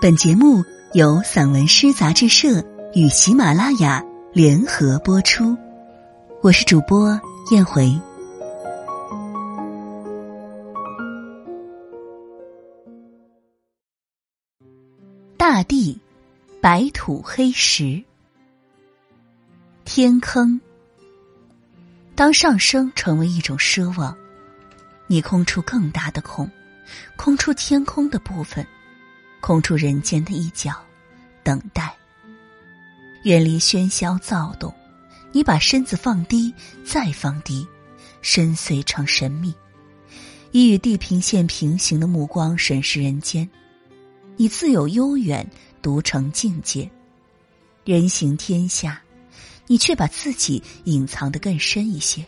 本节目由散文诗杂志社与喜马拉雅联合播出，我是主播燕回。大地，白土黑石，天坑。当上升成为一种奢望，你空出更大的空，空出天空的部分。空出人间的一角，等待。远离喧嚣躁动，你把身子放低，再放低，深邃成神秘。以与地平线平行的目光审视人间，你自有悠远，独成境界。人行天下，你却把自己隐藏的更深一些，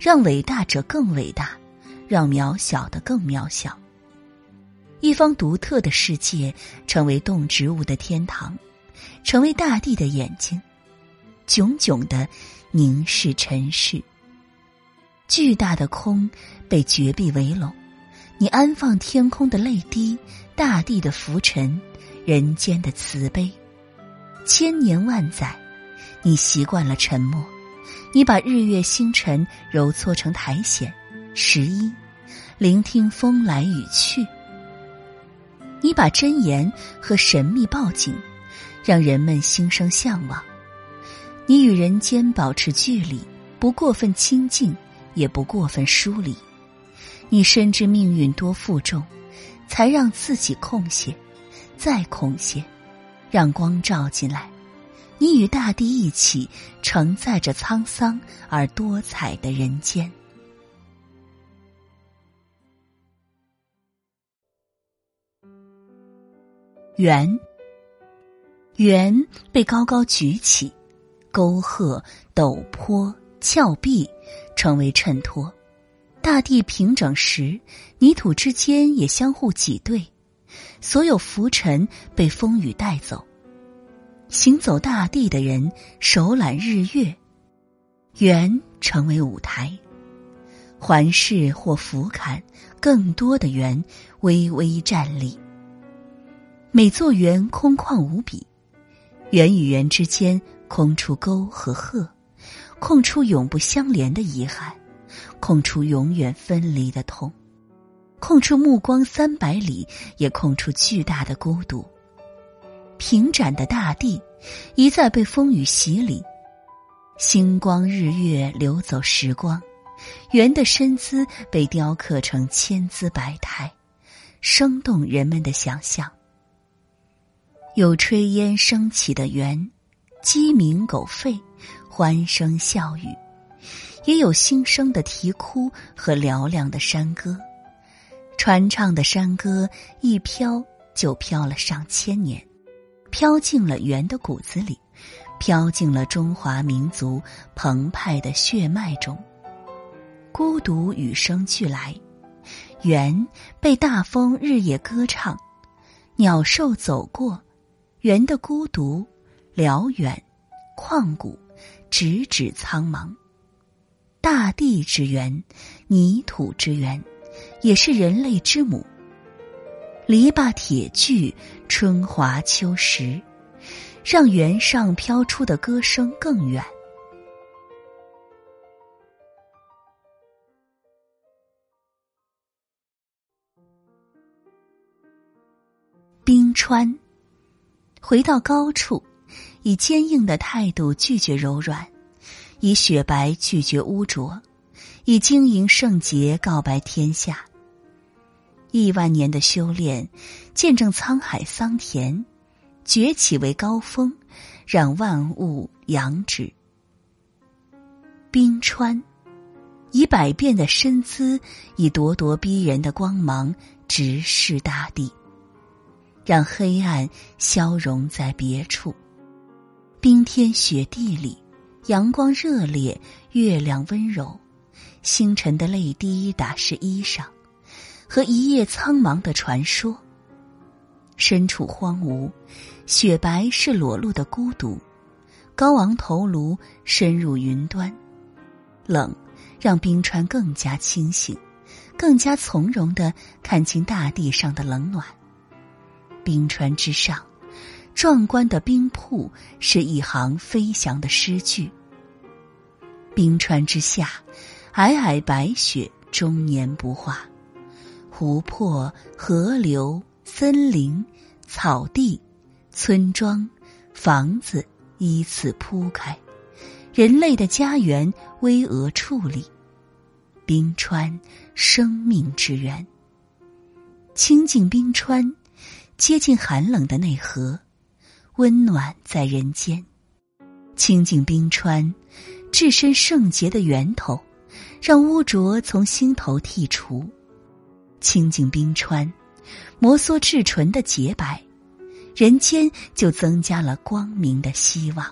让伟大者更伟大，让渺小的更渺小。一方独特的世界，成为动植物的天堂，成为大地的眼睛，炯炯的凝视尘世。巨大的空被绝壁围拢，你安放天空的泪滴，大地的浮沉，人间的慈悲。千年万载，你习惯了沉默，你把日月星辰揉搓成苔藓、石衣，聆听风来雨去。你把真言和神秘报警，让人们心生向往。你与人间保持距离，不过分亲近，也不过分疏离。你深知命运多负重，才让自己空些，再空些，让光照进来。你与大地一起承载着沧桑而多彩的人间。圆，圆被高高举起，沟壑、陡坡、峭壁成为衬托；大地平整时，泥土之间也相互挤兑。所有浮尘被风雨带走，行走大地的人手揽日月，圆成为舞台，环视或俯瞰，更多的圆微微站立。每座园空旷无比，园与园之间空出沟和壑，空出永不相连的遗憾，空出永远分离的痛，空出目光三百里，也空出巨大的孤独。平展的大地一再被风雨洗礼，星光日月流走时光，圆的身姿被雕刻成千姿百态，生动人们的想象。有炊烟升起的园，鸡鸣狗吠，欢声笑语；也有新生的啼哭和嘹亮的山歌。传唱的山歌一飘就飘了上千年，飘进了园的骨子里，飘进了中华民族澎湃的血脉中。孤独与生俱来，园被大风日夜歌唱，鸟兽走过。圆的孤独，辽远，旷古，直指苍茫。大地之源，泥土之源，也是人类之母。篱笆铁锯，春华秋实，让原上飘出的歌声更远。冰川。回到高处，以坚硬的态度拒绝柔软，以雪白拒绝污浊，以晶莹圣洁告白天下。亿万年的修炼，见证沧海桑田，崛起为高峰，让万物扬止。冰川，以百变的身姿，以咄咄逼人的光芒，直视大地。让黑暗消融在别处，冰天雪地里，阳光热烈，月亮温柔，星辰的泪滴打湿衣裳，和一夜苍茫的传说。身处荒芜，雪白是裸露的孤独，高昂头颅深入云端，冷让冰川更加清醒，更加从容的看清大地上的冷暖。冰川之上，壮观的冰瀑是一行飞翔的诗句。冰川之下，皑皑白雪终年不化，湖泊、河流、森林、草地、村庄、房子依次铺开，人类的家园巍峨矗立。冰川，生命之源。清净冰川，接近寒冷的内核，温暖在人间。清净冰川，置身圣洁的源头，让污浊从心头剔除。清净冰川，摩挲至纯的洁白，人间就增加了光明的希望。